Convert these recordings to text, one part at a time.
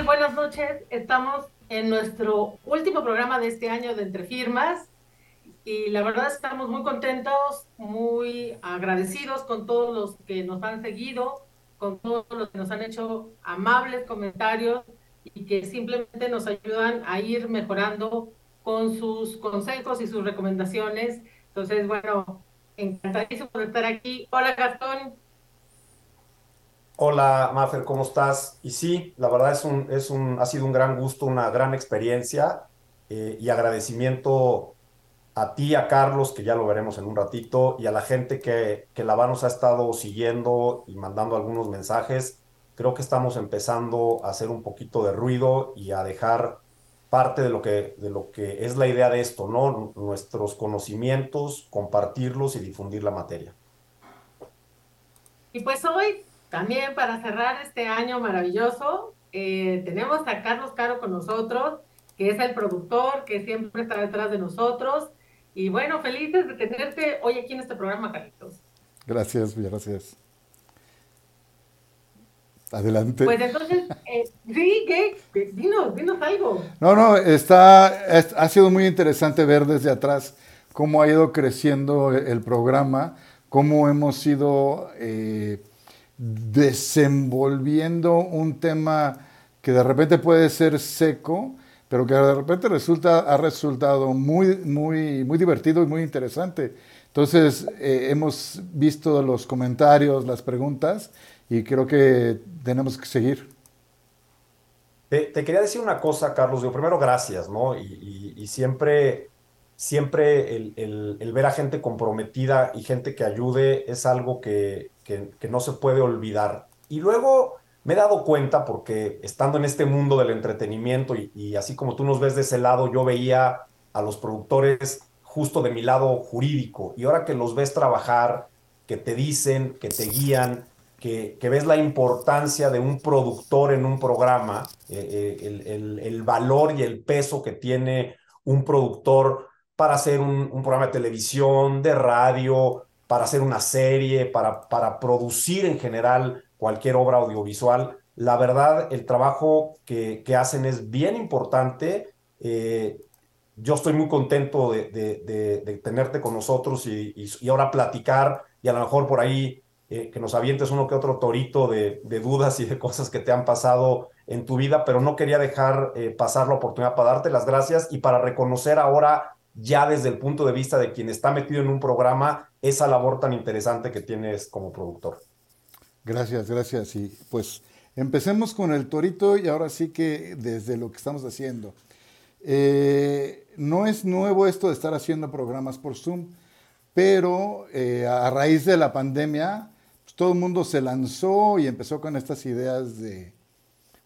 tal? Buenas noches. Estamos en nuestro último programa de este año de Entre Firmas y la verdad estamos muy contentos, muy agradecidos con todos los que nos han seguido, con todos los que nos han hecho amables comentarios y que simplemente nos ayudan a ir mejorando con sus consejos y sus recomendaciones. Entonces, bueno, encantadísimo de estar aquí. Hola Gastón. Hola, Mafer, ¿cómo estás? Y sí, la verdad es un, es un, ha sido un gran gusto, una gran experiencia eh, y agradecimiento a ti, a Carlos, que ya lo veremos en un ratito, y a la gente que, que la nos ha estado siguiendo y mandando algunos mensajes. Creo que estamos empezando a hacer un poquito de ruido y a dejar parte de lo que, de lo que es la idea de esto, ¿no? Nuestros conocimientos, compartirlos y difundir la materia. Y pues hoy también para cerrar este año maravilloso, eh, tenemos a Carlos Caro con nosotros, que es el productor que siempre está detrás de nosotros. Y bueno, felices de tenerte hoy aquí en este programa, Carlitos. Gracias, gracias. Adelante. Pues entonces, eh, sí, ¿qué? Dinos, dinos algo. No, no, está, ha sido muy interesante ver desde atrás cómo ha ido creciendo el programa, cómo hemos ido eh, desenvolviendo un tema que de repente puede ser seco, pero que de repente resulta, ha resultado muy, muy, muy divertido y muy interesante. Entonces, eh, hemos visto los comentarios, las preguntas, y creo que tenemos que seguir. Te, quería decir una cosa, Carlos. Yo primero, gracias, ¿no? Y, siempre, siempre el, el, ver a gente comprometida y gente que ayude es algo que, que, no se puede olvidar. Y luego me he dado cuenta, porque estando en este mundo del entretenimiento y, así como tú nos ves de ese lado, yo veía a los productores justo de mi lado jurídico. Y ahora que los ves trabajar, que te dicen, que te guían, que, ves la importancia de un productor en un programa, eh, eh, el, valor y el peso que tiene un productor para hacer un programa de televisión, de radio, para hacer una serie, para, para producir en general cualquier obra audiovisual. La verdad, el trabajo que, que hacen es bien importante. Eh, yo estoy muy contento de, de, de, tenerte con nosotros y, y, ahora platicar y a lo mejor por ahí eh, que nos avientes uno que otro torito de, dudas y de cosas que te han pasado en tu vida, pero no quería dejar eh, pasar la oportunidad para darte las gracias y para reconocer ahora ya desde el punto de vista de quien está metido en un programa, esa labor tan interesante que tienes como productor. Gracias, gracias. Y pues empecemos con el torito y ahora sí que desde lo que estamos haciendo. Eh, no es nuevo esto de estar haciendo programas por Zoom, pero eh, a raíz de la pandemia, pues, todo el mundo se lanzó y empezó con estas ideas de,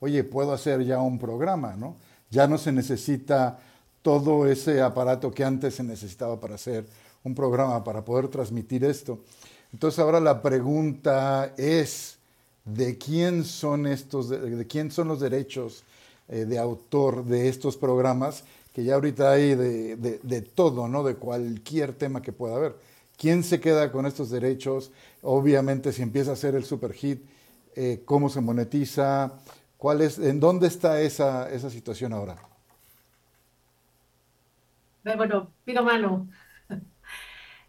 oye, puedo hacer ya un programa, ¿no? Ya no se necesita todo ese aparato que antes se necesitaba para hacer un programa, para poder transmitir esto. Entonces ahora la pregunta es, ¿de quién son estos, de, quién son los derechos eh, de autor de estos programas? Que ya ahorita hay de, todo, ¿no? De cualquier tema que pueda haber. ¿Quién se queda con estos derechos? Obviamente, si empieza a ser el super hit, eh, ¿cómo se monetiza? ¿Cuál es, ¿En dónde está esa, esa situación ahora? Bueno, pido mano.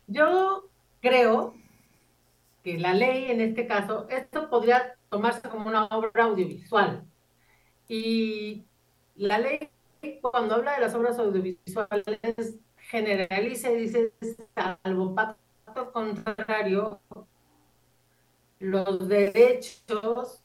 Yo creo que la ley, en este caso, esto podría tomarse como una obra audiovisual. Y la ley, cuando habla de las obras audiovisuales, generaliza y dice, salvo pacto contrario, los derechos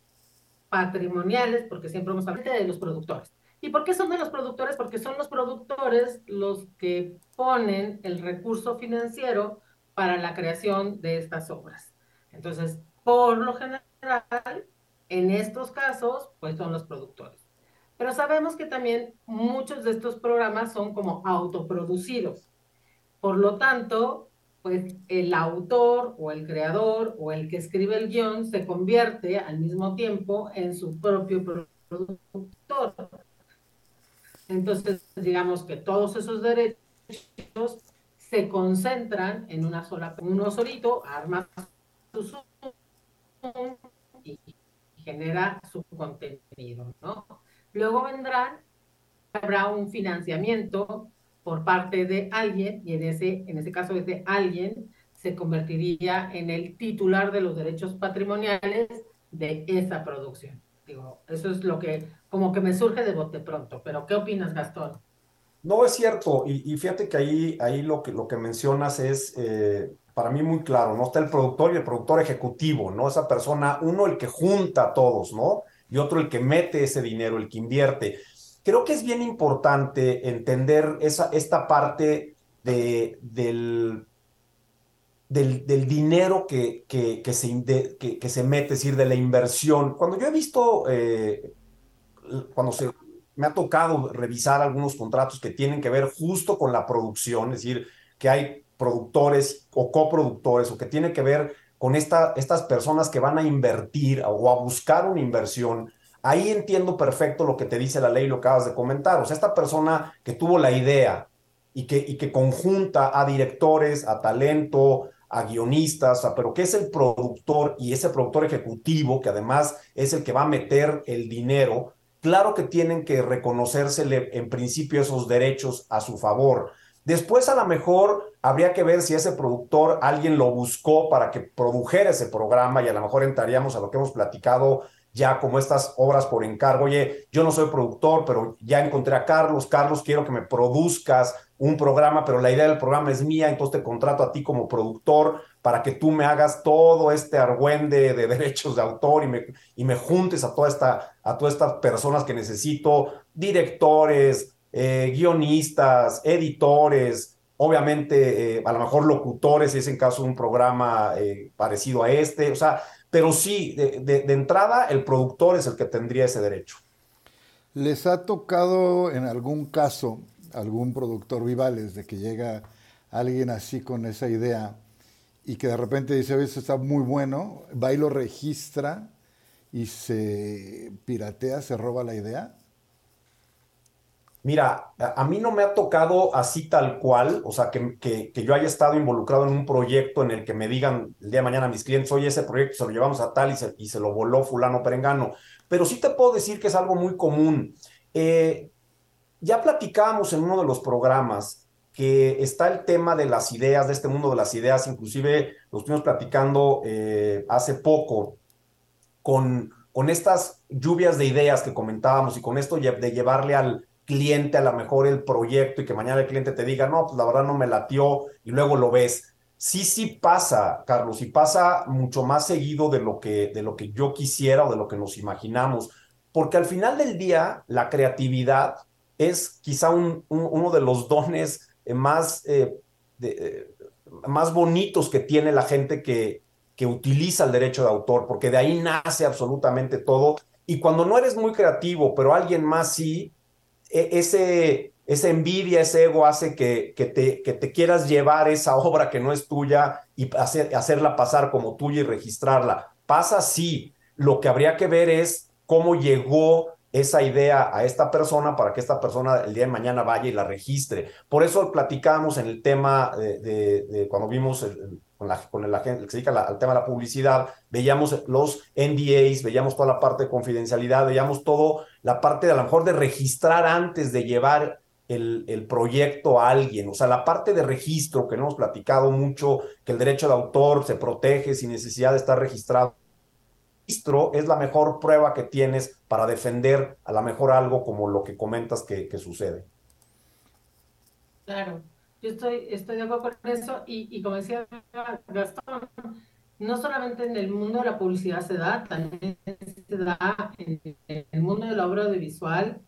patrimoniales, porque siempre hemos hablado de los productores. ¿Y por qué son de los productores? Porque son los productores los que ponen el recurso financiero para la creación de estas obras. Entonces, por lo general, en estos casos, pues son los productores. Pero sabemos que también muchos de estos programas son como autoproducidos. Por lo tanto, pues el autor o el creador o el que escribe el guion se convierte al mismo tiempo en su propio productor. Entonces, digamos que todos esos derechos se concentran en una sola, uno solito, arma su y genera su contenido, ¿no? Luego vendrán, habrá un financiamiento por parte de alguien, y en ese, en ese caso ese alguien se convertiría en el titular de los derechos patrimoniales de esa producción. Digo, eso es lo que como que me surge de bote pronto, pero ¿qué opinas, Gastón? No es cierto, y, fíjate que ahí, ahí lo, que, lo que mencionas es eh, para mí muy claro, ¿no? Está el productor y el productor ejecutivo, ¿no? Esa persona, uno el que junta a todos, ¿no? Y otro el que mete ese dinero, el que invierte. Creo que es bien importante entender esa, esta parte de, del, del, del, dinero que, que, que, se, que, se mete, es decir, de la inversión. Cuando yo he visto, eh, cuando se, me ha tocado revisar algunos contratos que tienen que ver justo con la producción, es decir, que hay productores o coproductores o que tiene que ver con esta, estas personas que van a invertir o a buscar una inversión, ahí entiendo perfecto lo que te dice la ley, lo que acabas de comentar. O sea, esta persona que tuvo la idea y que, y que conjunta a directores, a talento, a guionistas, pero que es el productor y ese productor ejecutivo, que además es el que va a meter el dinero, claro que tienen que reconocérsele en principio esos derechos a su favor. Después a lo mejor habría que ver si ese productor alguien lo buscó para que produjera ese programa y a lo mejor entraríamos a lo que hemos platicado ya como estas obras por encargo. Oye, yo no soy productor, pero ya encontré a Carlos. Carlos, quiero que me produzcas un programa, pero la idea del programa es mía, entonces te contrato a ti como productor para que tú me hagas todo este argüende de derechos de autor y me, y me juntes a, toda esta, a todas estas personas que necesito, directores, eh, guionistas, editores, obviamente eh, a lo mejor locutores, si es en caso de un programa eh, parecido a este, o sea, pero sí, de, de, entrada el productor es el que tendría ese derecho. ¿Les ha tocado en algún caso algún productor Vivales de que llega alguien así con esa idea y que de repente dice, esto está muy bueno, va y lo registra y se piratea, se roba la idea? Mira, a mí no me ha tocado así tal cual, o sea, que, que, yo haya estado involucrado en un proyecto en el que me digan el día de mañana a mis clientes, oye, ese proyecto se lo llevamos a tal y se, y se lo voló fulano perengano, pero sí te puedo decir que es algo muy común. Eh, ya platicábamos en uno de los programas que está el tema de las ideas, de este mundo de las ideas, inclusive lo estuvimos platicando eh, hace poco con, con estas lluvias de ideas que comentábamos y con esto de llevarle al cliente a lo mejor el proyecto y que mañana el cliente te diga, no, pues la verdad no me latió y luego lo ves. Sí, sí pasa, Carlos, y pasa mucho más seguido de lo que, de lo que yo quisiera o de lo que nos imaginamos, porque al final del día la creatividad es quizá un, un, uno de los dones más, eh, eh, más bonitos que tiene la gente que, que utiliza el derecho de autor, porque de ahí nace absolutamente todo. Y cuando no eres muy creativo, pero alguien más sí, ese, esa envidia, ese ego hace que, que, te, que te quieras llevar esa obra que no es tuya y hacer, hacerla pasar como tuya y registrarla. Pasa así. Lo que habría que ver es cómo llegó esa idea a esta persona para que esta persona el día de mañana vaya y la registre. Por eso platicamos en el tema de, de, de cuando vimos el, con, la, con el agente que se dedica al tema de la publicidad, veíamos los NDAs, veíamos toda la parte de confidencialidad, veíamos todo la parte de a lo mejor de registrar antes de llevar el, el, proyecto a alguien, o sea, la parte de registro que no hemos platicado mucho, que el derecho de autor se protege sin necesidad de estar registrado. Registro es la mejor prueba que tienes para defender a lo mejor algo como lo que comentas que, que sucede. Claro, yo estoy, estoy de acuerdo con eso y, y como decía Gastón, no solamente en el mundo de la publicidad se da, también se da en, en el mundo de la obra audiovisual.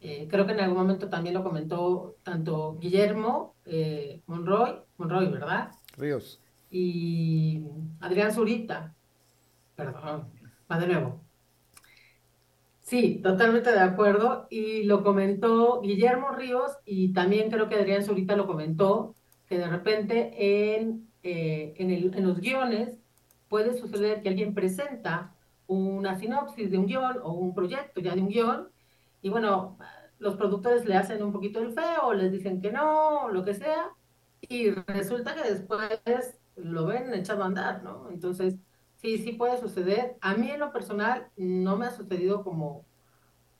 Eh, creo que en algún momento también lo comentó tanto Guillermo eh, Monroy, Monroy, ¿verdad? Ríos. Y Adrián Zurita. Perdón, va de nuevo. Sí, totalmente de acuerdo. Y lo comentó Guillermo Ríos y también creo que Adrián Zurita lo comentó, que de repente en, eh, en, el, en los guiones puede suceder que alguien presenta una sinopsis de un guion o un proyecto ya de un guion y bueno, los productores le hacen un poquito el feo, les dicen que no, lo que sea, y resulta que después lo ven echado a andar, ¿no? Entonces, sí, sí puede suceder. A mí en lo personal no me ha sucedido como,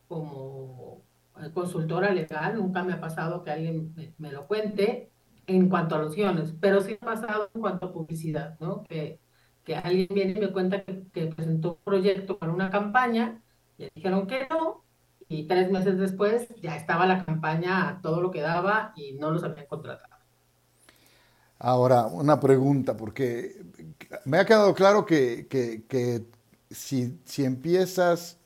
como eh, consultora legal, nunca me ha pasado que alguien me, lo cuente en cuanto a los guiones, pero sí ha pasado en cuanto a publicidad, ¿no? Que, que alguien viene y me cuenta que, presentó un proyecto para una campaña, y dijeron que no, y tres meses después ya estaba la campaña todo lo que daba y no los habían contratado. Ahora, una pregunta, porque me ha quedado claro que, que, si, si, empiezas,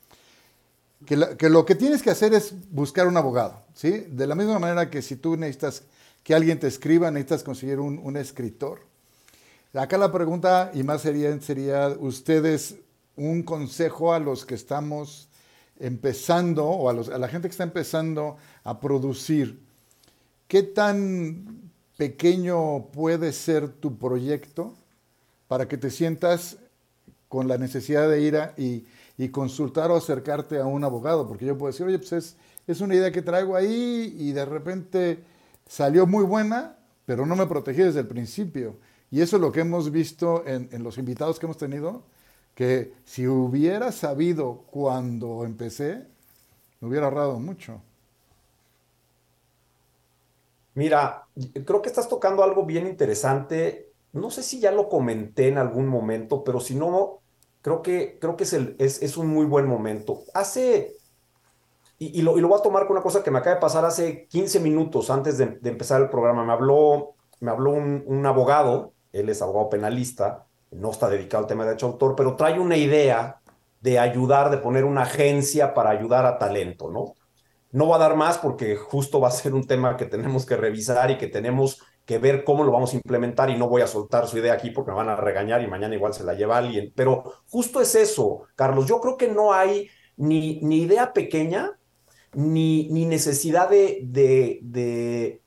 que, que, lo que tienes que hacer es buscar un abogado, ¿sí? De la misma manera que si tú necesitas que alguien te escriba, necesitas conseguir un, un escritor. Acá la pregunta, y más sería, sería, ustedes, un consejo a los que estamos empezando o a, la gente que está empezando a producir, ¿qué tan pequeño puede ser tu proyecto para que te sientas con la necesidad de ir a, y, consultar o acercarte a un abogado? Porque yo puedo decir, oye, pues es, una idea que traigo ahí y de repente salió muy buena, pero no me protegí desde el principio. Y eso es lo que hemos visto en los invitados que hemos tenido, que si hubiera sabido cuando empecé, me hubiera ahorrado mucho. Mira, creo que estás tocando algo bien interesante. No sé si ya lo comenté en algún momento, pero si no, creo que, creo que es, el, es, un muy buen momento. Hace, y, lo, y, lo, voy a tomar con una cosa que me acaba de pasar hace 15 minutos antes de, empezar el programa. Me habló, me habló un, un abogado, él es abogado penalista, no está dedicado al tema de derecho autor, pero trae una idea de ayudar, de poner una agencia para ayudar a talento, ¿no? No va a dar más porque justo va a ser un tema que tenemos que revisar y que tenemos que ver cómo lo vamos a implementar y no voy a soltar su idea aquí porque me van a regañar y mañana igual se la lleva alguien. Pero justo es eso, Carlos. Yo creo que no hay ni, ni idea pequeña ni, ni necesidad de, de, de,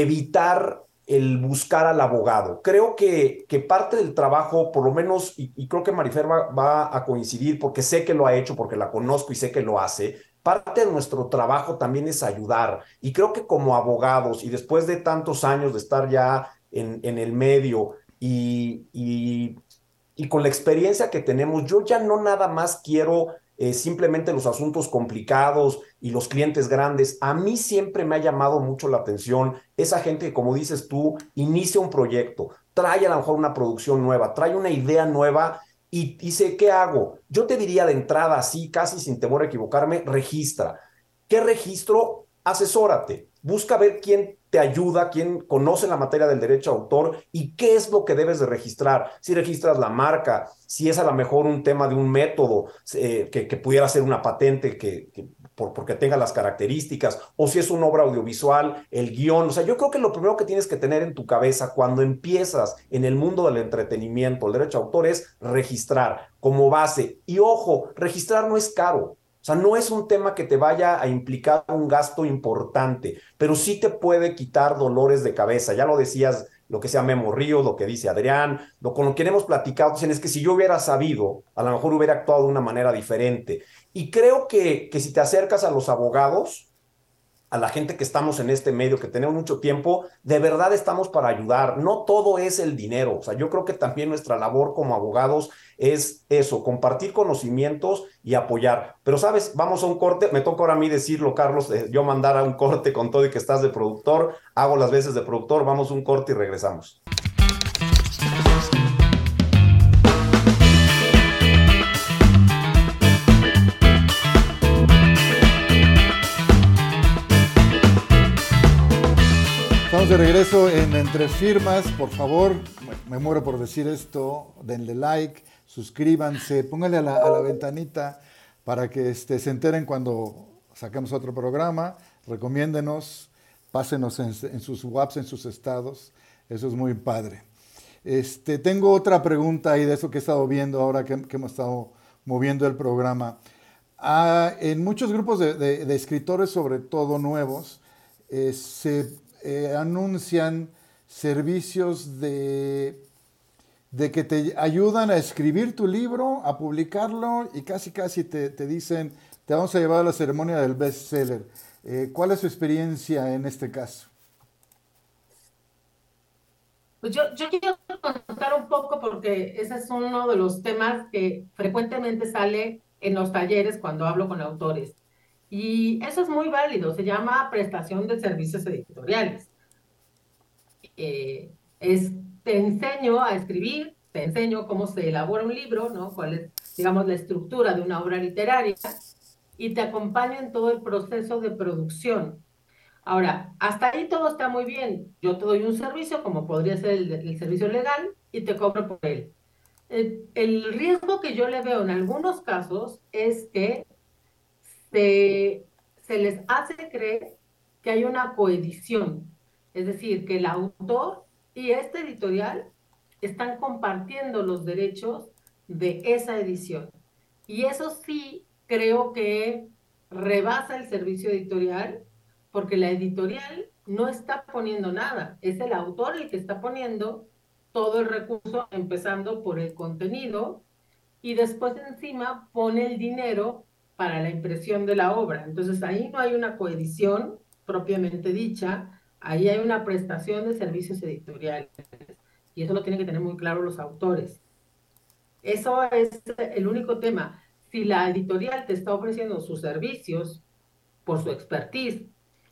evitar el buscar al abogado. Creo que, que parte del trabajo, por lo menos, y, creo que Marifer va, a coincidir porque sé que lo ha hecho, porque la conozco y sé que lo hace, parte de nuestro trabajo también es ayudar. Y creo que como abogados, y después de tantos años de estar ya en, el medio y con la experiencia que tenemos, yo ya no nada más quiero eh, simplemente los asuntos complicados y los clientes grandes. A mí siempre me ha llamado mucho la atención esa gente que, como dices tú, inicia un proyecto, trae a lo mejor una producción nueva, trae una idea nueva y dice, ¿qué hago? Yo te diría de entrada, así, casi sin temor a equivocarme, registra. ¿Qué registro? Asesórate. Busca ver quién te ayuda, quién conoce la materia del derecho a autor y qué es lo que debes de registrar. Si registras la marca, si es a lo mejor un tema de un método eh, que, pudiera ser una patente que, por, porque tenga las características, o si es una obra audiovisual, el guion. O sea, yo creo que lo primero que tienes que tener en tu cabeza cuando empiezas en el mundo del entretenimiento, el derecho a autor, es registrar como base. Y ojo, registrar no es caro. O sea, no es un tema que te vaya a implicar un gasto importante, pero sí te puede quitar dolores de cabeza. Ya lo decías, lo que sea Memo Ríos, lo que dice Adrián, lo con lo que hemos platicado, dicen es que si yo hubiera sabido, a lo mejor hubiera actuado de una manera diferente. Y creo que, que si te acercas a los abogados, a la gente que estamos en este medio, que tenemos mucho tiempo, de verdad estamos para ayudar. No todo es el dinero. O sea, yo creo que también nuestra labor como abogados es eso, compartir conocimientos y apoyar. Pero, ¿sabes? Vamos a un corte. Me toca ahora a mí decirlo, Carlos, eh, yo mandar a un corte con todo y que estás de productor. Hago las veces de productor. Vamos a un corte y regresamos. De regreso en Entre Firmas. Por favor, me muero por decir esto. Denle like, suscríbanse, pónganle a la, ventanita para que este, se enteren cuando saquemos otro programa. Recomiéndenos, pásenos en, sus WhatsApps, en sus estados. Eso es muy padre. Este, tengo otra pregunta y de eso que he estado viendo ahora que, hemos estado moviendo el programa. Ah, en muchos grupos de, escritores, sobre todo nuevos, eh, se eh, anuncian servicios de, que te ayudan a escribir tu libro, a publicarlo y casi casi te, dicen, te vamos a llevar a la ceremonia del bestseller. Eh, ¿Cuál es su experiencia en este caso? Pues yo, yo quiero contar un poco porque ese es uno de los temas que frecuentemente sale en los talleres cuando hablo con autores. Y eso es muy válido, se llama prestación de servicios editoriales. Eh, te enseño a escribir, te enseño cómo se elabora un libro, ¿no? Cuál es, digamos, la estructura de una obra literaria y te acompaño en todo el proceso de producción. Ahora, hasta ahí todo está muy bien. Yo te doy un servicio, como podría ser el, servicio legal, y te cobro por él. El, riesgo que yo le veo en algunos casos es que se, les hace creer que hay una coedición, es decir, que el autor y este editorial están compartiendo los derechos de esa edición. Y eso sí creo que rebasa el servicio editorial porque la editorial no está poniendo nada, es el autor el que está poniendo todo el recurso, empezando por el contenido, y después encima pone el dinero para la impresión de la obra. Entonces ahí no hay una coedición propiamente dicha, ahí hay una prestación de servicios editoriales. Y eso lo tienen que tener muy claro los autores. Eso es el único tema. Si la editorial te está ofreciendo sus servicios por su expertise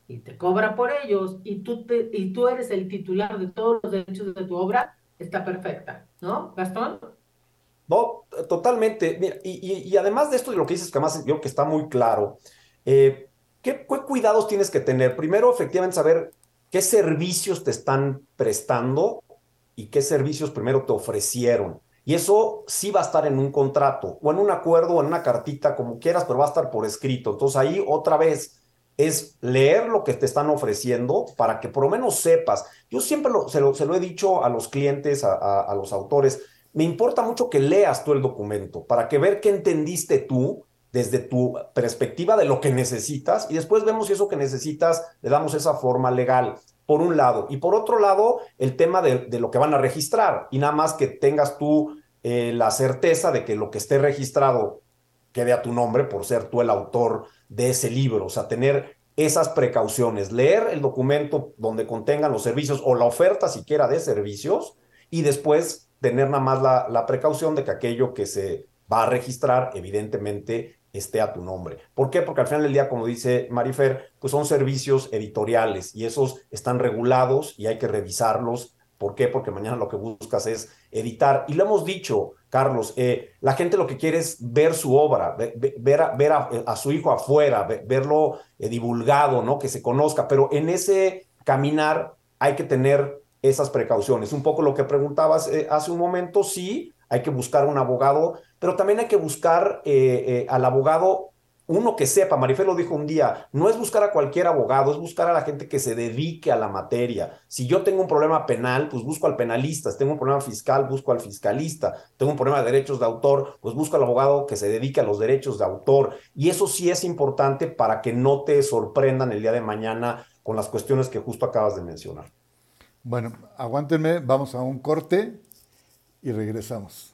y te cobra por ellos y tú, te, y tú eres el titular de todos los derechos de tu obra, está perfecta, ¿no, Gastón? No, totalmente. Y, además de esto lo que dices, que además yo que está muy claro, eh, ¿qué, ¿qué, cuidados tienes que tener? Primero, efectivamente, saber qué servicios te están prestando y qué servicios primero te ofrecieron. Y eso sí va a estar en un contrato o en un acuerdo o en una cartita, como quieras, pero va a estar por escrito. Entonces ahí otra vez es leer lo que te están ofreciendo para que por lo menos sepas. Yo siempre lo, se, lo, he dicho a los clientes, a, los autores, me importa mucho que leas tú el documento para que ver qué entendiste tú desde tu perspectiva de lo que necesitas y después vemos si eso que necesitas le damos esa forma legal, por un lado. Y por otro lado, el tema de, de lo que van a registrar y nada más que tengas tú eh, la certeza de que lo que esté registrado quede a tu nombre por ser tú el autor de ese libro, o sea, tener esas precauciones, leer el documento donde contengan los servicios o la oferta siquiera de servicios y después tener nada más la, la precaución de que aquello que se va a registrar evidentemente esté a tu nombre. ¿Por qué? Porque al final del día, como dice Marifer, pues son servicios editoriales y esos están regulados y hay que revisarlos. ¿Por qué? Porque mañana lo que buscas es editar. Y lo hemos dicho, Carlos, eh, la gente lo que quiere es ver su obra, ver, ver, a, ver a, su hijo afuera, ver, verlo eh, divulgado, ¿no? Que se conozca, pero en ese caminar hay que tener esas precauciones. Un poco lo que preguntabas eh, hace un momento, sí, hay que buscar un abogado, pero también hay que buscar eh, eh, al abogado uno que sepa, Marifé lo dijo un día, no es buscar a cualquier abogado, es buscar a la gente que se dedique a la materia. Si yo tengo un problema penal, pues busco al penalista, si tengo un problema fiscal, busco al fiscalista, tengo un problema de derechos de autor, pues busco al abogado que se dedique a los derechos de autor. Y eso sí es importante para que no te sorprendan el día de mañana con las cuestiones que justo acabas de mencionar. Bueno, aguántenme, vamos a un corte y regresamos.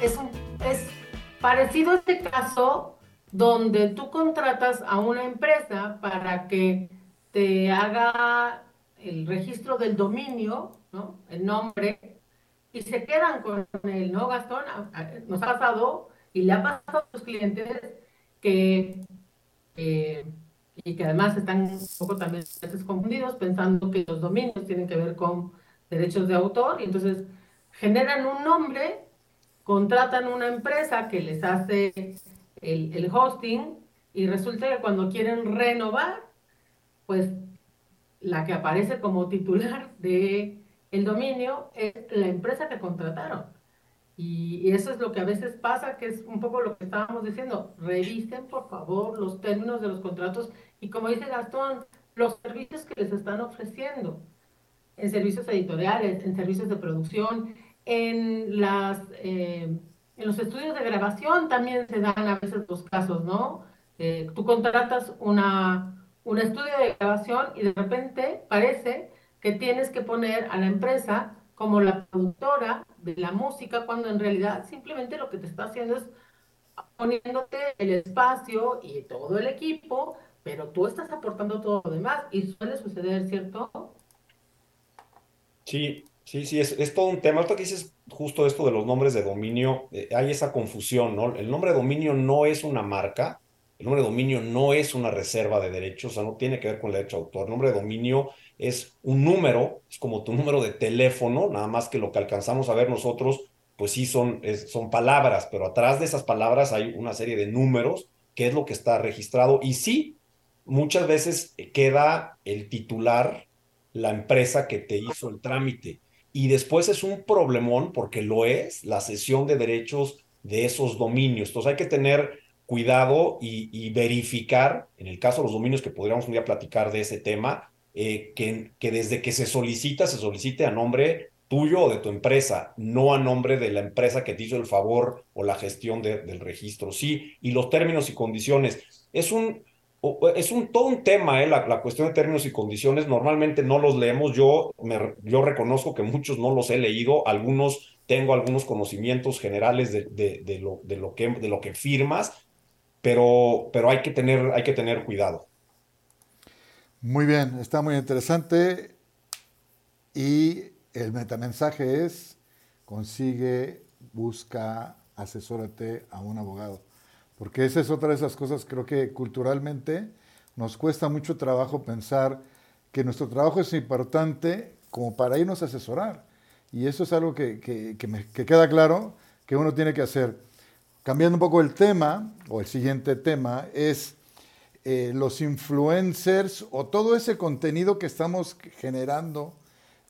es, un, es parecido a este caso donde tú contratas a una empresa para que te haga el registro del dominio, ¿no? El nombre, y se quedan con él, ¿no, Gastón? Nos ha pasado y le ha pasado a los clientes que, eh, y que además están un poco también confundidos pensando que los dominios tienen que ver con derechos de autor y entonces generan un nombre contratan una empresa que les hace el, hosting y resulta que cuando quieren renovar, pues la que aparece como titular de el dominio es la empresa que contrataron. Y eso es lo que a veces pasa, que es un poco lo que estábamos diciendo. Revisen, por favor, los términos de los contratos y, como dice Gastón, los servicios que les están ofreciendo en servicios editoriales, en servicios de producción, en, las, eh, en los estudios de grabación también se dan a veces los casos, ¿no? Eh, tú contratas una, un estudio de grabación y de repente parece que tienes que poner a la empresa como la productora de la música, cuando en realidad simplemente lo que te está haciendo es poniéndote el espacio y todo el equipo, pero tú estás aportando todo lo demás y suele suceder, ¿cierto? Sí, sí, sí, es, es todo un tema. Esto que dices justo esto de los nombres de dominio, eh, hay esa confusión, ¿no? El nombre de dominio no es una marca, el nombre de dominio no es una reserva de derechos, o sea, no tiene que ver con el derecho de autor. El nombre de dominio es un número, es como tu número de teléfono, nada más que lo que alcanzamos a ver nosotros, pues sí son, son palabras, pero atrás de esas palabras hay una serie de números, que es lo que está registrado. Y sí, muchas veces queda el titular, la empresa que te hizo el trámite. Y después es un problemón, porque lo es, la cesión de derechos de esos dominios. Entonces hay que tener cuidado y, verificar, en el caso de los dominios que podríamos un día platicar de ese tema, eh, que, que desde que se solicita, se solicite a nombre tuyo o de tu empresa, no a nombre de la empresa que te hizo el favor o la gestión de, del registro. Sí, y los términos y condiciones. Es un, es un todo un tema, eh, la, cuestión de términos y condiciones. Normalmente no los leemos. Yo, yo reconozco que muchos no los he leído. Algunos tengo algunos conocimientos generales de, lo, de, lo, que, de lo que firmas, pero, pero hay, que tener, hay que tener cuidado. Muy bien, está muy interesante. Y el metamensaje es, consigue, busca, asesórate a un abogado. Porque esa es otra de esas cosas, creo que culturalmente nos cuesta mucho trabajo pensar que nuestro trabajo es importante como para irnos a asesorar. Y eso es algo que, que, que, me, que queda claro que uno tiene que hacer. Cambiando un poco el tema, o el siguiente tema, es eh, los influencers o todo ese contenido que estamos generando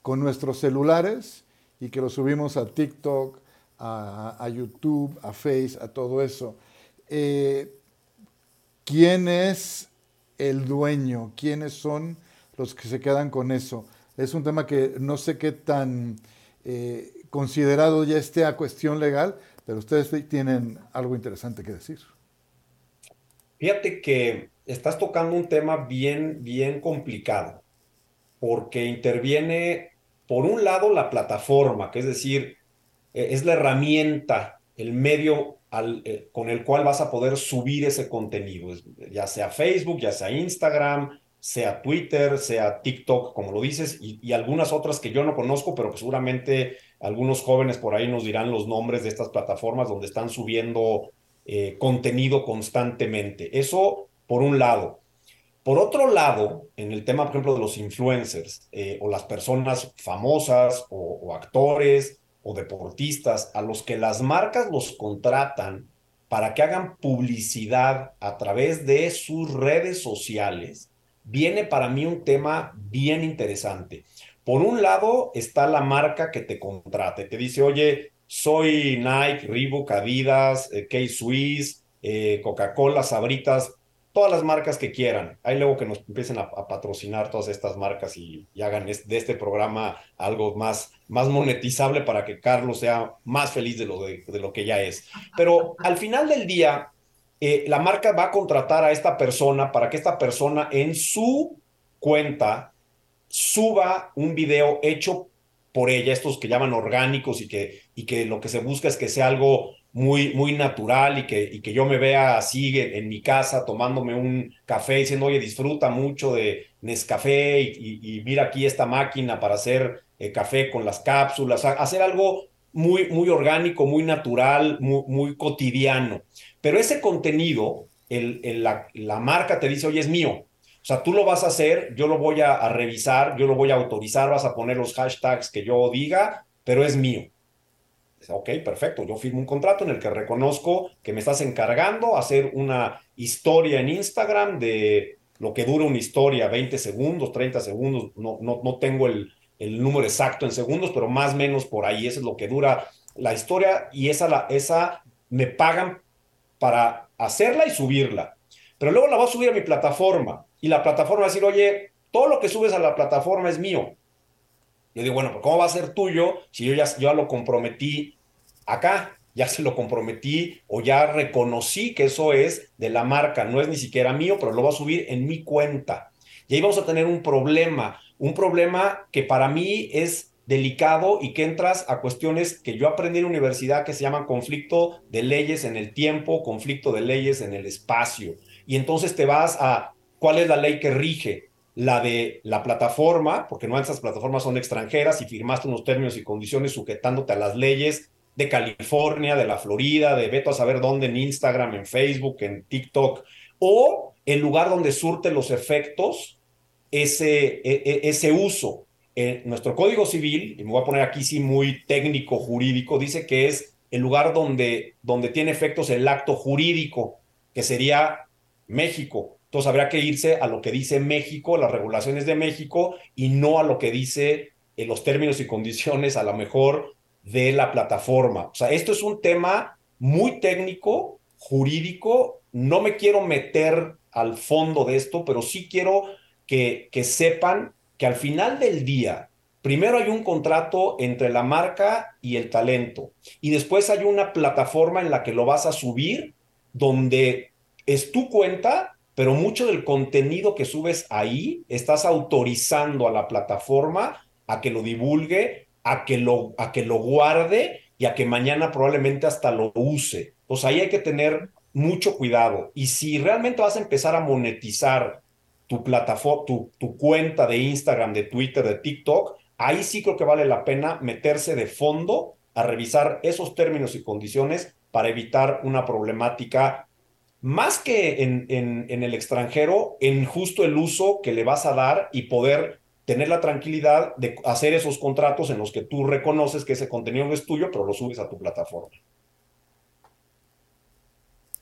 con nuestros celulares y que lo subimos a TikTok, a, a YouTube, a Face, a todo eso. Eh, ¿Quién es el dueño? ¿Quiénes son los que se quedan con eso? Es un tema que no sé qué tan eh, considerado ya esté a cuestión legal, pero ustedes tienen algo interesante que decir. Fíjate que estás tocando un tema bien, bien complicado, porque interviene, por un lado, la plataforma, que es decir, e, es la herramienta, el medio eh, con el cual vas a poder subir ese contenido, ya sea Facebook, ya sea Instagram, sea Twitter, sea TikTok, como lo dices, y, algunas otras que yo no conozco, pero pues seguramente algunos jóvenes por ahí nos dirán los nombres de estas plataformas donde están subiendo eh, contenido constantemente. Eso por un lado. Por otro lado, en el tema, por ejemplo, de los influencers eh, o las personas famosas o, actores o deportistas a los que las marcas los contratan para que hagan publicidad a través de sus redes sociales, viene para mí un tema bien interesante. Por un lado está la marca que te contrate, te dice, oye, soy Nike, Reebok, Adidas, eh, K-Swiss, eh, Coca-Cola, Sabritas, todas las marcas que quieran. Ahí luego que nos empiecen a, patrocinar todas estas marcas y, hagan es, de este programa algo más, más monetizable para que Carlos sea más feliz de lo, de lo que ya es. Pero al final del día, eh, la marca va a contratar a esta persona para que esta persona en su cuenta suba un video hecho por ella, estos que llaman orgánicos y que, y que lo que se busca es que sea algo muy, muy natural y que, y que yo me vea así en, mi casa tomándome un café diciendo, oye, disfruta mucho de Nescafé y, y, mira aquí esta máquina para hacer eh, café con las cápsulas, hacer algo muy, muy orgánico, muy natural, muy, muy cotidiano. Pero ese contenido, el, el, la, marca te dice, oye, es mío, o sea, tú lo vas a hacer, yo lo voy a, revisar, yo lo voy a autorizar, vas a poner los hashtags que yo diga, pero es mío. Ok, perfecto, yo firmo un contrato en el que reconozco que me estás encargando hacer una historia en Instagram de lo que dura una historia, 20 segundos, 30 segundos, no, no, no tengo el, el número exacto en segundos, pero más o menos por ahí, eso es lo que dura la historia y esa, la, esa me pagan para hacerla y subirla. Pero luego la voy a subir a mi plataforma y la plataforma va a decir, oye, todo lo que subes a la plataforma es mío. Yo digo, bueno, pero ¿cómo va a ser tuyo si yo ya, lo comprometí acá? Ya se lo comprometí o ya reconocí que eso es de la marca, no es ni siquiera mío, pero lo voy a subir en mi cuenta. Y ahí vamos a tener un problema, un problema que para mí es delicado y que entras a cuestiones que yo aprendí en la universidad que se llaman conflicto de leyes en el tiempo, conflicto de leyes en el espacio. Y entonces te vas a cuál es la ley que rige, la de la plataforma, porque no esas plataformas son extranjeras y firmaste unos términos y condiciones sujetándote a las leyes de California, de la Florida, de veto a saber dónde en Instagram, en Facebook, en TikTok, o el lugar donde surte los efectos ese, e, e, ese uso. En nuestro Código Civil, y me voy a poner aquí sí muy técnico jurídico, dice que es el lugar donde, donde tiene efectos el acto jurídico, que sería México. Entonces habría que irse a lo que dice México, las regulaciones de México, y no a lo que dice en los términos y condiciones a lo mejor de la plataforma. O sea, esto es un tema muy técnico, jurídico. No me quiero meter al fondo de esto, pero sí quiero que, que sepan que al final del día, primero hay un contrato entre la marca y el talento, y después hay una plataforma en la que lo vas a subir, donde es tu cuenta, pero mucho del contenido que subes ahí, estás autorizando a la plataforma a que lo divulgue, a que lo, a que lo guarde y a que mañana probablemente hasta lo use. Pues ahí hay que tener mucho cuidado. Y si realmente vas a empezar a monetizar tu plataforma, tu, tu cuenta de Instagram, de Twitter, de TikTok, ahí sí creo que vale la pena meterse de fondo a revisar esos términos y condiciones para evitar una problemática más que en, en, el extranjero, en justo el uso que le vas a dar y poder tener la tranquilidad de hacer esos contratos en los que tú reconoces que ese contenido no es tuyo, pero lo subes a tu plataforma.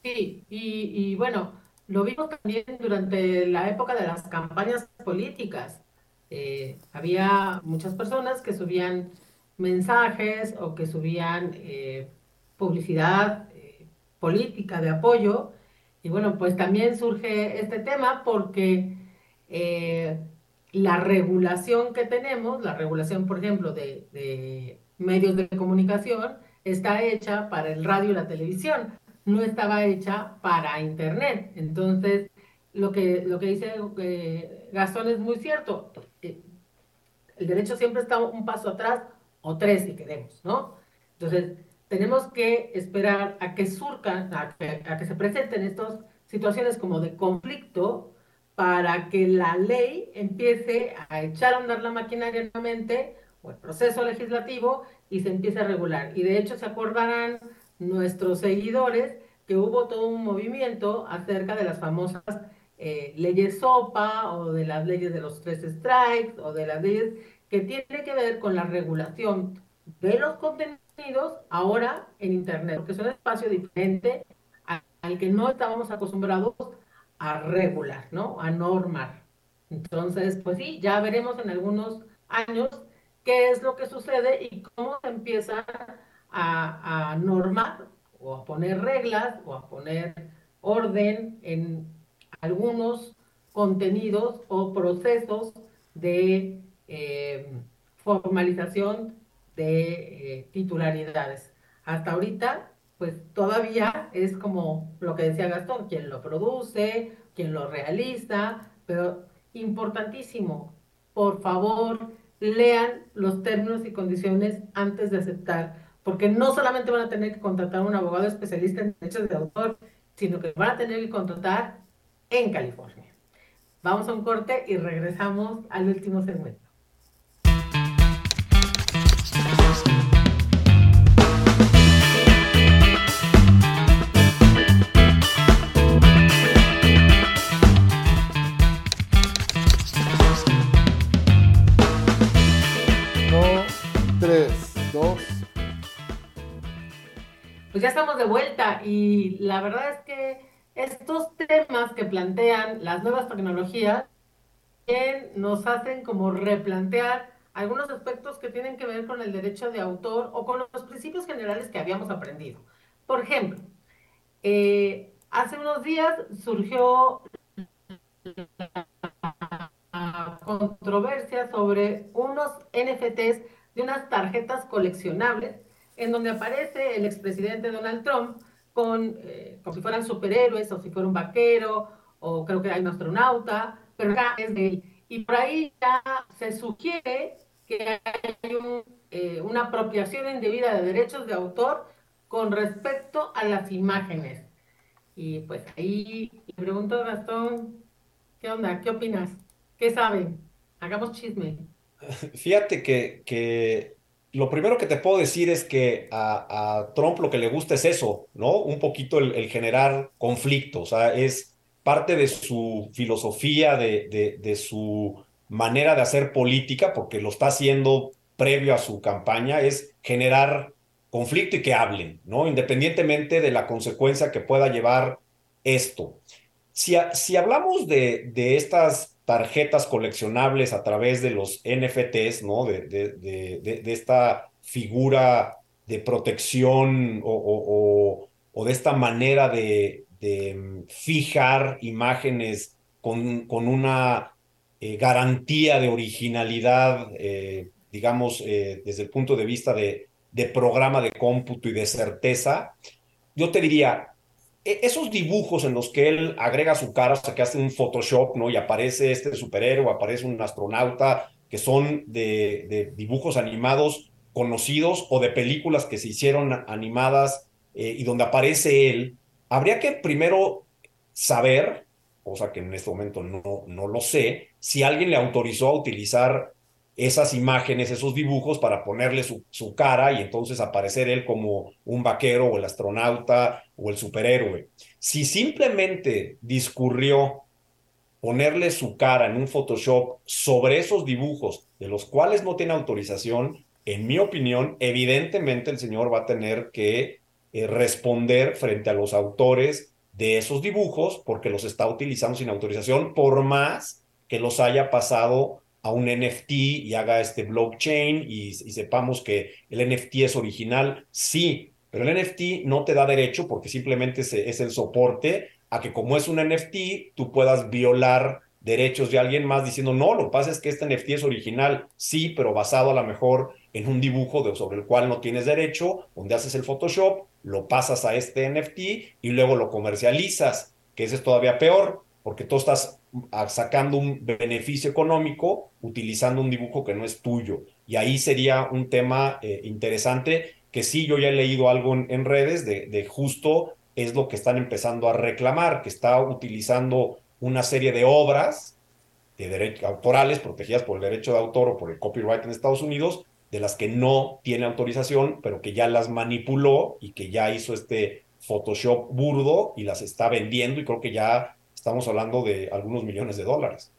Sí, y, y bueno, lo vimos también durante la época de las campañas políticas. Eh, había muchas personas que subían mensajes o que subían eh, publicidad eh, política de apoyo. Y bueno, pues también surge este tema porque la regulación que tenemos, la regulación, por ejemplo, de, de medios de comunicación, está hecha para el radio y la televisión no estaba hecha para Internet. Entonces, lo que, lo que dice eh, Gastón es muy cierto. Eh, el derecho siempre está un paso atrás o tres si queremos, ¿no? Entonces, tenemos que esperar a que surcan, a que, a que se presenten estas situaciones como de conflicto para que la ley empiece a echar a andar la maquinaria nuevamente o el proceso legislativo y se empiece a regular. Y de hecho se acordarán nuestros seguidores que hubo todo un movimiento acerca de las famosas eh, leyes SOPA o de las leyes de los tres strikes o de las leyes que tienen que ver con la regulación de los contenidos ahora en Internet, porque es un espacio diferente al que no estábamos acostumbrados a regular, ¿no? A normar. Entonces, pues sí, ya veremos en algunos años qué es lo que sucede y cómo se empieza a, normar o a poner reglas o a poner orden en algunos contenidos o procesos de eh, formalización de eh, titularidades. Hasta ahorita, pues todavía es como lo que decía Gastón, quien lo produce, quien lo realiza, pero importantísimo, por favor, lean los términos y condiciones antes de aceptar porque no solamente van a tener que contratar a un abogado especialista en derechos de autor, sino que van a tener que contratar en California. Vamos a un corte y regresamos al último segmento. Pues ya estamos de vuelta y la verdad es que estos temas que plantean las nuevas tecnologías nos hacen como replantear algunos aspectos que tienen que ver con el derecho de autor o con los principios generales que habíamos aprendido. Por ejemplo, eh, hace unos días surgió la controversia sobre unos NFTs de unas tarjetas coleccionables en donde aparece el expresidente Donald Trump con, eh, como si fueran superhéroes o si fuera un vaquero o creo que hay un astronauta, pero acá es de él. Y por ahí ya se sugiere que hay eh, una apropiación indebida de derechos de autor con respecto a las imágenes. Y pues ahí le pregunto a Gastón, ¿qué onda? ¿Qué opinas? ¿Qué saben? Hagamos chisme. Fíjate que, que lo primero que te puedo decir es que a, Trump lo que le gusta es eso, ¿no? Un poquito el, generar conflicto, o sea, es parte de su filosofía, de, de, de, su manera de hacer política, porque lo está haciendo previo a su campaña, es generar conflicto y que hablen, ¿no? Independientemente de la consecuencia que pueda llevar esto. Si, si hablamos de, de estas tarjetas coleccionables a través de los NFTs, ¿no? De, de, de esta figura de protección o, o, de esta manera de, mm, fijar imágenes con, con una eh, garantía de originalidad, eh, digamos, eh, desde el punto de vista de, de programa de cómputo y de certeza, yo te diría, esos dibujos en los que él agrega su cara, o sea, que hace un Photoshop, ¿no? Y aparece este superhéroe, aparece un astronauta, que son de, dibujos animados conocidos o de películas que se hicieron animadas eh, y donde aparece él, habría que primero saber, cosa que en este momento no, no lo sé, si alguien le autorizó a utilizar esas imágenes, esos dibujos para ponerle su, su, cara y entonces aparecer él como un vaquero o el astronauta o el superhéroe. Si simplemente discurrió ponerle su cara en un Photoshop sobre esos dibujos de los cuales no tiene autorización, en mi opinión, evidentemente el señor va a tener que eh, responder frente a los autores de esos dibujos porque los está utilizando sin autorización, por más que los haya pasado a un NFT y haga este blockchain y, sepamos que el NFT es original, sí, pero el NFT no te da derecho porque simplemente es, el soporte a que como es un NFT, tú puedas violar derechos de alguien más diciendo, no, lo que pasa es que este NFT es original, sí, pero basado a lo mejor en un dibujo sobre el cual no tienes derecho, donde haces el Photoshop, lo pasas a este NFT y luego lo comercializas, que ese es todavía peor, porque tú estás sacando un beneficio económico utilizando un dibujo que no es tuyo. Y ahí sería un tema eh, interesante que sí, yo ya he leído algo en, redes de, de, justo es lo que están empezando a reclamar, que está utilizando una serie de obras de derechos autorales protegidas por el derecho de autor o por el copyright en Estados Unidos, de las que no tiene autorización, pero que ya las manipuló y que ya hizo este Photoshop burdo y las está vendiendo y creo que ya estamos hablando de algunos millones de dólares.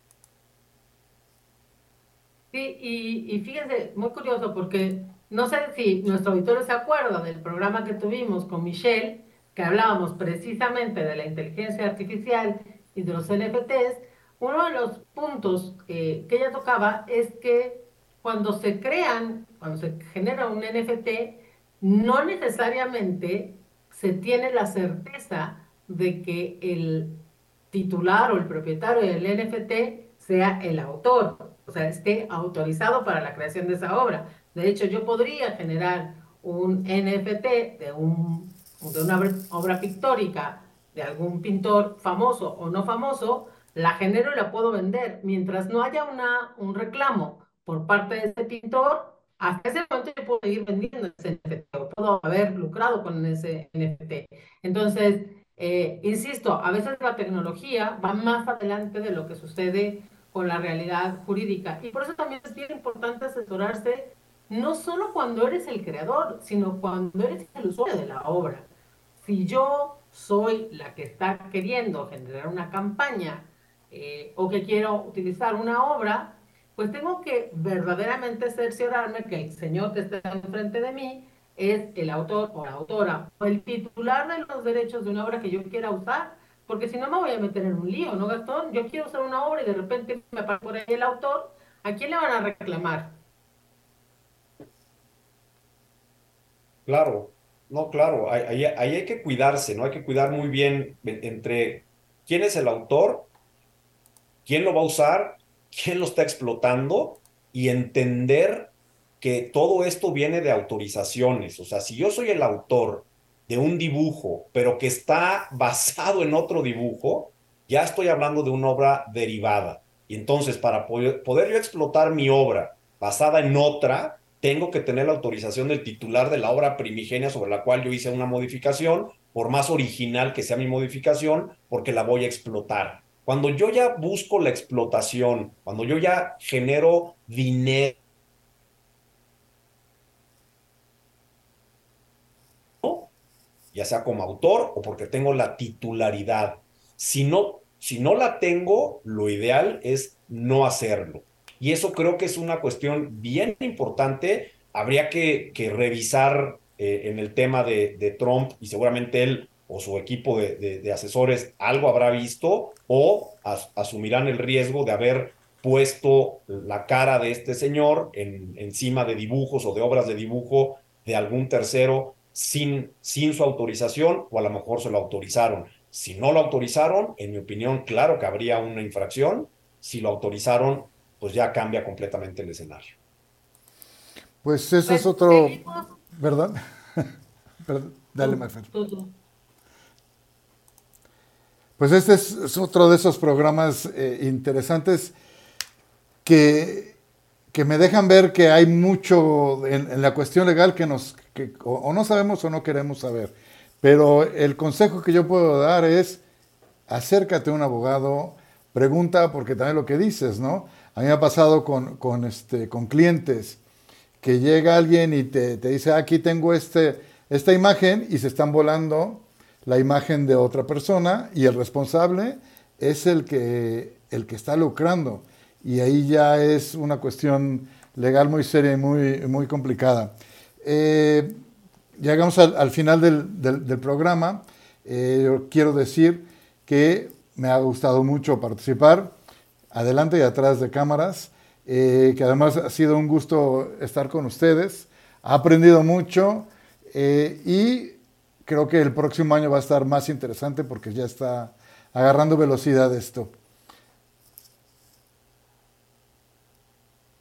Sí, y, fíjense, muy curioso porque no sé si nuestro auditorio se acuerda del programa que tuvimos con Michelle, que hablábamos precisamente de la inteligencia artificial y de los NFTs. Uno de los puntos que ella tocaba es que cuando se crean, cuando se genera un NFT, no necesariamente se tiene la certeza de que el titular o el propietario del NFT sea el autor, o sea, esté autorizado para la creación de esa obra. De hecho, yo podría generar un NFT de, un, de una obra pictórica de algún pintor famoso o no famoso, la genero y la puedo vender. Mientras no haya una, un reclamo por parte de ese pintor, hasta ese momento yo puedo seguir vendiendo ese NFT o puedo haber lucrado con ese NFT. Entonces, eh, insisto, a veces la tecnología va más adelante de lo que sucede con la realidad jurídica. Y por eso también es bien importante asesorarse no solo cuando eres el creador, sino cuando eres el usuario de la obra. Si yo soy la que está queriendo generar una campaña eh, o que quiero utilizar una obra, pues tengo que verdaderamente cerciorarme que el señor que está enfrente de mí es el autor o la autora o el titular de los derechos de una obra que yo quiera usar, porque si no me voy a meter en un lío, ¿no, Gastón? Yo quiero usar una obra y de repente me aparece por ahí el autor, ¿a quién le van a reclamar? Claro, no, claro, ahí, ahí hay que cuidarse, ¿no? Hay que cuidar muy bien entre quién es el autor, quién lo va a usar, quién lo está explotando y entender que todo esto viene de autorizaciones. O sea, si yo soy el autor de un dibujo, pero que está basado en otro dibujo, ya estoy hablando de una obra derivada. Y entonces, para poder, yo explotar mi obra basada en otra, tengo que tener la autorización del titular de la obra primigenia sobre la cual yo hice una modificación, por más original que sea mi modificación, porque la voy a explotar. Cuando yo ya busco la explotación, cuando yo ya genero dinero, ya sea como autor o porque tengo la titularidad. Si no, si no la tengo, lo ideal es no hacerlo. Y eso creo que es una cuestión bien importante. Habría que, que revisar eh, en el tema de, de, Trump y seguramente él o su equipo de, asesores algo habrá visto o as, asumirán el riesgo de haber puesto la cara de este señor en, encima de dibujos o de obras de dibujo de algún tercero sin, sin su autorización o a lo mejor se lo autorizaron. Si no lo autorizaron, en mi opinión, claro que habría una infracción. Si lo autorizaron, pues ya cambia completamente el escenario. Pues ese pues, es otro, seguimos. ¿verdad? Perdón, dale, Marfer. Pues este es, es, otro de esos programas eh, interesantes que, que, me dejan ver que hay mucho en, la cuestión legal que nos, que, o, o no sabemos o no queremos saber. Pero el consejo que yo puedo dar es acércate a un abogado, pregunta, porque también lo que dices, ¿no? A mí me ha pasado con, con, este, con clientes que llega alguien y te, te dice, aquí tengo este, esta imagen y se están volando la imagen de otra persona y el responsable es el que, el que está lucrando. Y ahí ya es una cuestión legal muy seria y muy, muy complicada. Eh, llegamos al, al final del programa. Eh, yo quiero decir que me ha gustado mucho participar, adelante y atrás de cámaras, eh, que además ha sido un gusto estar con ustedes. Ha aprendido mucho eh, y creo que el próximo año va a estar más interesante porque ya está agarrando velocidad esto.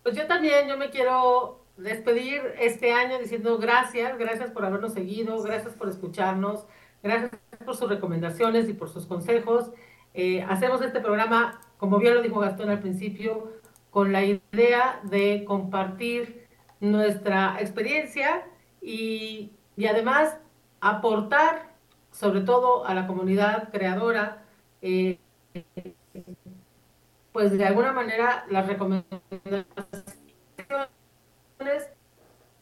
Pues yo también, yo me quiero despedir este año diciendo gracias, gracias por habernos seguido, gracias por escucharnos, gracias por sus recomendaciones y por sus consejos. Eh, hacemos este programa, como bien lo dijo Gastón al principio, con la idea de compartir nuestra experiencia y, y además aportar sobre todo a la comunidad creadora, eh, pues de alguna manera las recomendaciones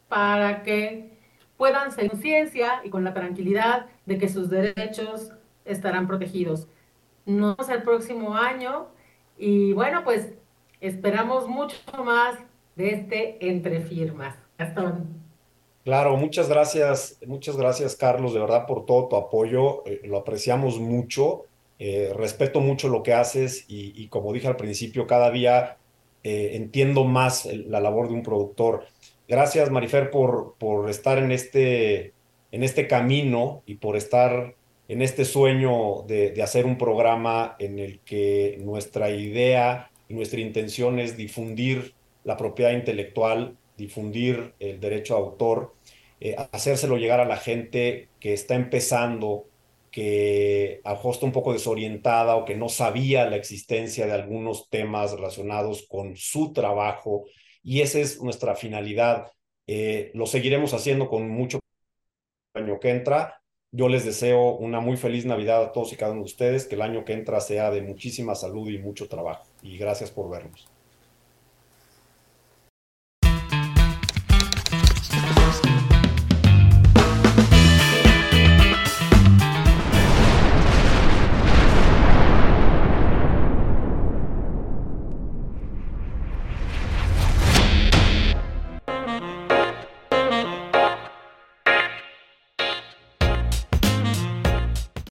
para que puedan ser conciencia y con la tranquilidad de que sus derechos estarán protegidos. Nos vemos el próximo año y bueno, pues esperamos mucho más de este Entre Firmas. Gastón. Claro, muchas gracias, muchas gracias Carlos, de verdad por todo tu apoyo, eh, lo apreciamos mucho, eh, respeto mucho lo que haces y, como dije al principio, cada día eh, entiendo más la labor de un productor. Gracias Marifer por, por estar en este, en este camino y por estar en este sueño de, de hacer un programa en el que nuestra idea y nuestra intención es difundir la propiedad intelectual, difundir el derecho a autor, eh, hacérselo llegar a la gente que está empezando, que a un poco desorientada o que no sabía la existencia de algunos temas relacionados con su trabajo. Y esa es nuestra finalidad. Eh, lo seguiremos haciendo con mucho año que entra. Yo les deseo una muy feliz Navidad a todos y cada uno de ustedes, que el año que entra sea de muchísima salud y mucho trabajo. Y gracias por vernos.